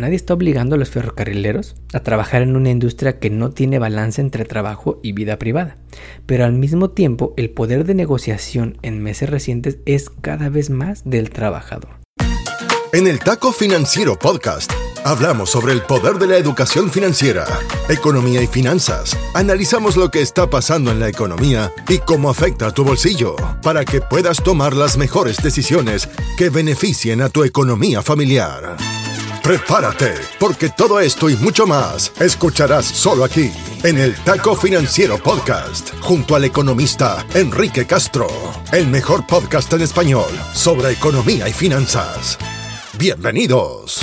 nadie está obligando a los ferrocarrileros a trabajar en una industria que no tiene balance entre trabajo y vida privada, pero al mismo tiempo el poder de negociación en meses recientes es cada vez más del trabajador. En el Taco Financiero Podcast hablamos sobre el poder de la educación financiera, economía y finanzas. Analizamos lo que está pasando en la economía y cómo afecta a tu bolsillo para que puedas tomar las mejores decisiones que beneficien a tu economía familiar. Prepárate, porque todo esto y mucho más escucharás solo aquí, en el Taco Financiero Podcast, junto al economista Enrique Castro, el mejor podcast en español sobre economía y finanzas. Bienvenidos.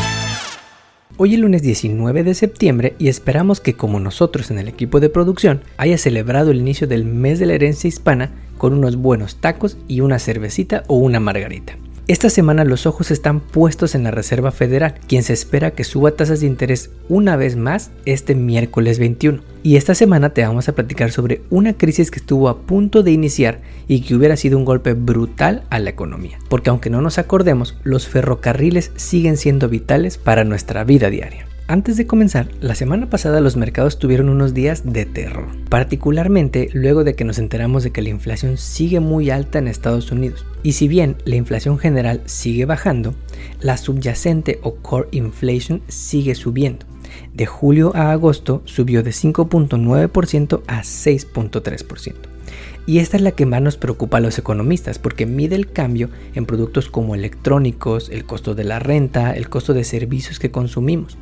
Hoy es lunes 19 de septiembre y esperamos que como nosotros en el equipo de producción haya celebrado el inicio del mes de la herencia hispana con unos buenos tacos y una cervecita o una margarita. Esta semana los ojos están puestos en la Reserva Federal, quien se espera que suba tasas de interés una vez más este miércoles 21. Y esta semana te vamos a platicar sobre una crisis que estuvo a punto de iniciar y que hubiera sido un golpe brutal a la economía. Porque aunque no nos acordemos, los ferrocarriles siguen siendo vitales para nuestra vida diaria. Antes de comenzar, la semana pasada los mercados tuvieron unos días de terror, particularmente luego de que nos enteramos de que la inflación sigue muy alta en Estados Unidos. Y si bien la inflación general sigue bajando, la subyacente o core inflation sigue subiendo. De julio a agosto subió de 5.9% a 6.3%. Y esta es la que más nos preocupa a los economistas porque mide el cambio en productos como electrónicos, el costo de la renta, el costo de servicios que consumimos.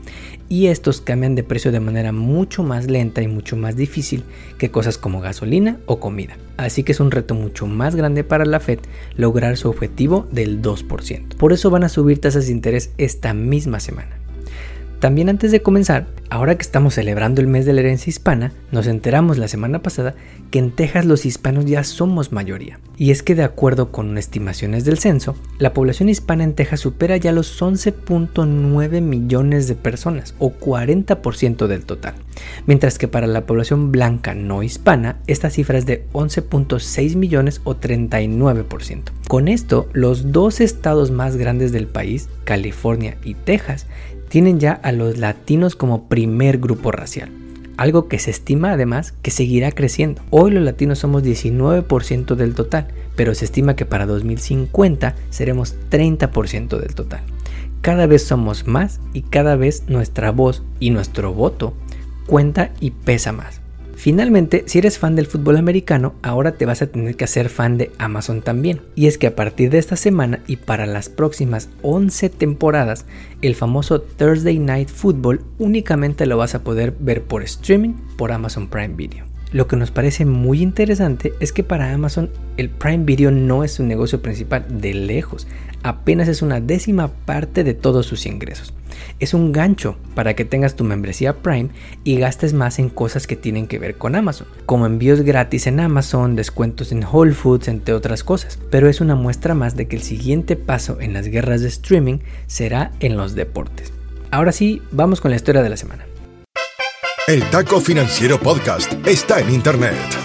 Y estos cambian de precio de manera mucho más lenta y mucho más difícil que cosas como gasolina o comida. Así que es un reto mucho más grande para la Fed lograr su objetivo del 2%. Por eso van a subir tasas de interés esta misma semana. También antes de comenzar, ahora que estamos celebrando el mes de la herencia hispana, nos enteramos la semana pasada que en Texas los hispanos ya somos mayoría. Y es que de acuerdo con estimaciones del censo, la población hispana en Texas supera ya los 11.9 millones de personas, o 40% del total. Mientras que para la población blanca no hispana, esta cifra es de 11.6 millones o 39%. Con esto, los dos estados más grandes del país, California y Texas, tienen ya a los latinos como primer grupo racial, algo que se estima además que seguirá creciendo. Hoy los latinos somos 19% del total, pero se estima que para 2050 seremos 30% del total. Cada vez somos más y cada vez nuestra voz y nuestro voto cuenta y pesa más. Finalmente, si eres fan del fútbol americano, ahora te vas a tener que hacer fan de Amazon también. Y es que a partir de esta semana y para las próximas 11 temporadas, el famoso Thursday Night Football únicamente lo vas a poder ver por streaming por Amazon Prime Video. Lo que nos parece muy interesante es que para Amazon el Prime Video no es su negocio principal de lejos, apenas es una décima parte de todos sus ingresos es un gancho para que tengas tu membresía Prime y gastes más en cosas que tienen que ver con Amazon, como envíos gratis en Amazon, descuentos en Whole Foods, entre otras cosas. Pero es una muestra más de que el siguiente paso en las guerras de streaming será en los deportes. Ahora sí, vamos con la historia de la semana. El Taco Financiero Podcast está en Internet.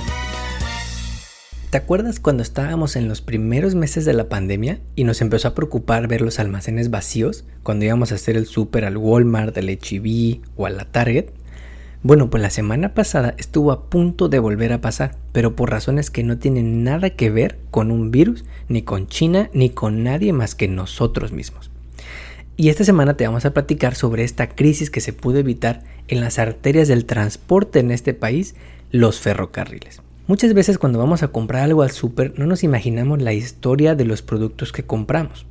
¿Te acuerdas cuando estábamos en los primeros meses de la pandemia y nos empezó a preocupar ver los almacenes vacíos cuando íbamos a hacer el súper al Walmart, al HEB o a la Target? Bueno, pues la semana pasada estuvo a punto de volver a pasar, pero por razones que no tienen nada que ver con un virus, ni con China, ni con nadie más que nosotros mismos. Y esta semana te vamos a platicar sobre esta crisis que se pudo evitar en las arterias del transporte en este país, los ferrocarriles. Muchas veces cuando vamos a comprar algo al súper no nos imaginamos la historia de los productos que compramos.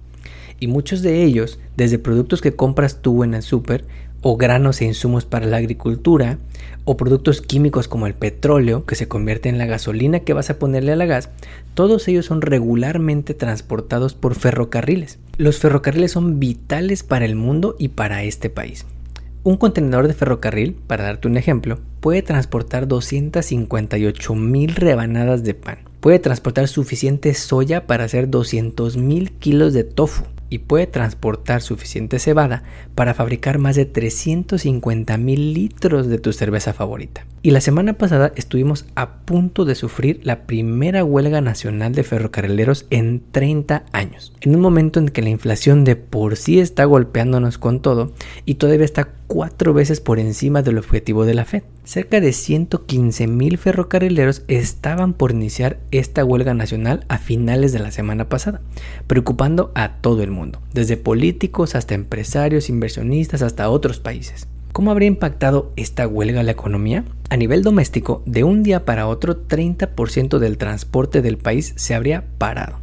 Y muchos de ellos, desde productos que compras tú en el súper, o granos e insumos para la agricultura, o productos químicos como el petróleo, que se convierte en la gasolina que vas a ponerle a la gas, todos ellos son regularmente transportados por ferrocarriles. Los ferrocarriles son vitales para el mundo y para este país. Un contenedor de ferrocarril, para darte un ejemplo, puede transportar 258 mil rebanadas de pan. Puede transportar suficiente soya para hacer 200.000 kilos de tofu y puede transportar suficiente cebada para fabricar más de 350 mil litros de tu cerveza favorita. Y la semana pasada estuvimos a punto de sufrir la primera huelga nacional de ferrocarrileros en 30 años, en un momento en que la inflación de por sí está golpeándonos con todo y todavía está cuatro veces por encima del objetivo de la Fed. Cerca de 115 mil ferrocarrileros estaban por iniciar esta huelga nacional a finales de la semana pasada, preocupando a todo el mundo, desde políticos hasta empresarios, inversionistas, hasta otros países. ¿Cómo habría impactado esta huelga a la economía? A nivel doméstico, de un día para otro, 30% del transporte del país se habría parado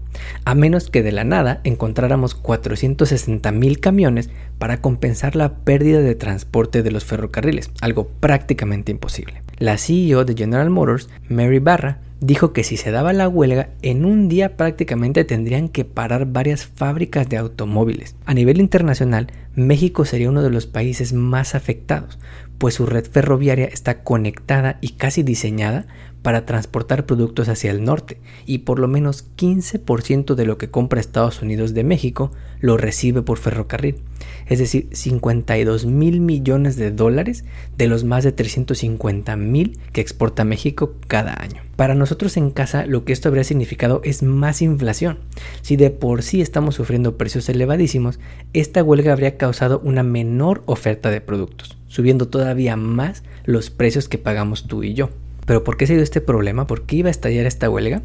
a menos que de la nada encontráramos 460 mil camiones para compensar la pérdida de transporte de los ferrocarriles, algo prácticamente imposible. La CEO de General Motors, Mary Barra, dijo que si se daba la huelga, en un día prácticamente tendrían que parar varias fábricas de automóviles. A nivel internacional, México sería uno de los países más afectados, pues su red ferroviaria está conectada y casi diseñada para transportar productos hacia el norte y por lo menos 15% de lo que compra Estados Unidos de México lo recibe por ferrocarril, es decir, 52 mil millones de dólares de los más de 350 mil que exporta México cada año. Para nosotros en casa lo que esto habría significado es más inflación. Si de por sí estamos sufriendo precios elevadísimos, esta huelga habría causado una menor oferta de productos, subiendo todavía más los precios que pagamos tú y yo. Pero ¿por qué se dio este problema? ¿Por qué iba a estallar esta huelga?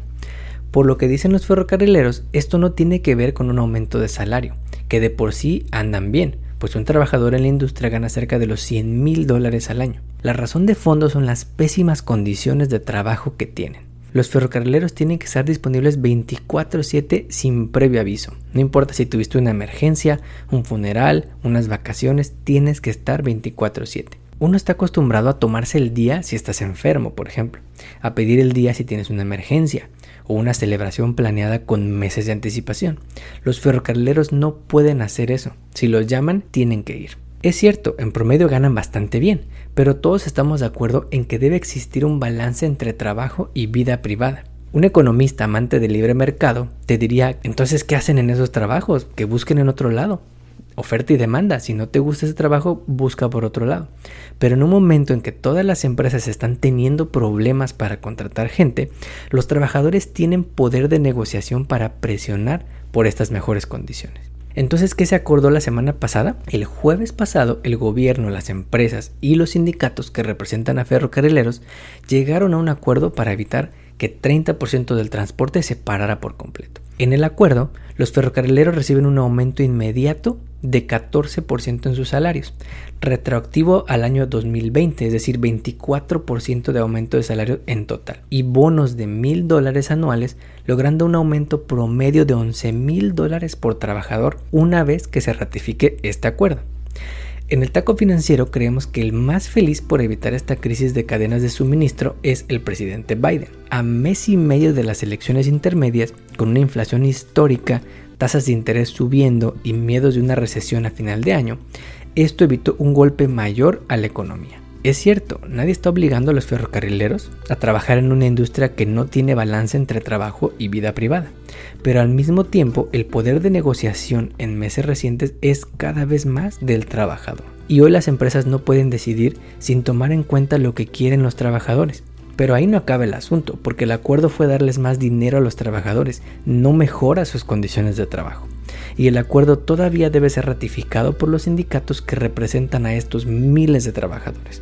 Por lo que dicen los ferrocarrileros, esto no tiene que ver con un aumento de salario, que de por sí andan bien, pues un trabajador en la industria gana cerca de los 100 mil dólares al año. La razón de fondo son las pésimas condiciones de trabajo que tienen. Los ferrocarrileros tienen que estar disponibles 24/7 sin previo aviso. No importa si tuviste una emergencia, un funeral, unas vacaciones, tienes que estar 24/7. Uno está acostumbrado a tomarse el día si estás enfermo, por ejemplo, a pedir el día si tienes una emergencia o una celebración planeada con meses de anticipación. Los ferrocarrileros no pueden hacer eso. Si los llaman, tienen que ir. Es cierto, en promedio ganan bastante bien, pero todos estamos de acuerdo en que debe existir un balance entre trabajo y vida privada. Un economista amante del libre mercado te diría, entonces, ¿qué hacen en esos trabajos? Que busquen en otro lado oferta y demanda. Si no te gusta ese trabajo, busca por otro lado. Pero en un momento en que todas las empresas están teniendo problemas para contratar gente, los trabajadores tienen poder de negociación para presionar por estas mejores condiciones. Entonces, ¿qué se acordó la semana pasada? El jueves pasado, el gobierno, las empresas y los sindicatos que representan a ferrocarrileros llegaron a un acuerdo para evitar que 30% del transporte se parara por completo. En el acuerdo, los ferrocarrileros reciben un aumento inmediato de 14% en sus salarios, retroactivo al año 2020, es decir, 24% de aumento de salario en total, y bonos de mil dólares anuales, logrando un aumento promedio de 11 mil dólares por trabajador una vez que se ratifique este acuerdo. En el taco financiero creemos que el más feliz por evitar esta crisis de cadenas de suministro es el presidente Biden. A mes y medio de las elecciones intermedias, con una inflación histórica, tasas de interés subiendo y miedos de una recesión a final de año, esto evitó un golpe mayor a la economía. Es cierto, nadie está obligando a los ferrocarrileros a trabajar en una industria que no tiene balance entre trabajo y vida privada, pero al mismo tiempo el poder de negociación en meses recientes es cada vez más del trabajador. Y hoy las empresas no pueden decidir sin tomar en cuenta lo que quieren los trabajadores. Pero ahí no acaba el asunto, porque el acuerdo fue darles más dinero a los trabajadores, no mejora sus condiciones de trabajo y el acuerdo todavía debe ser ratificado por los sindicatos que representan a estos miles de trabajadores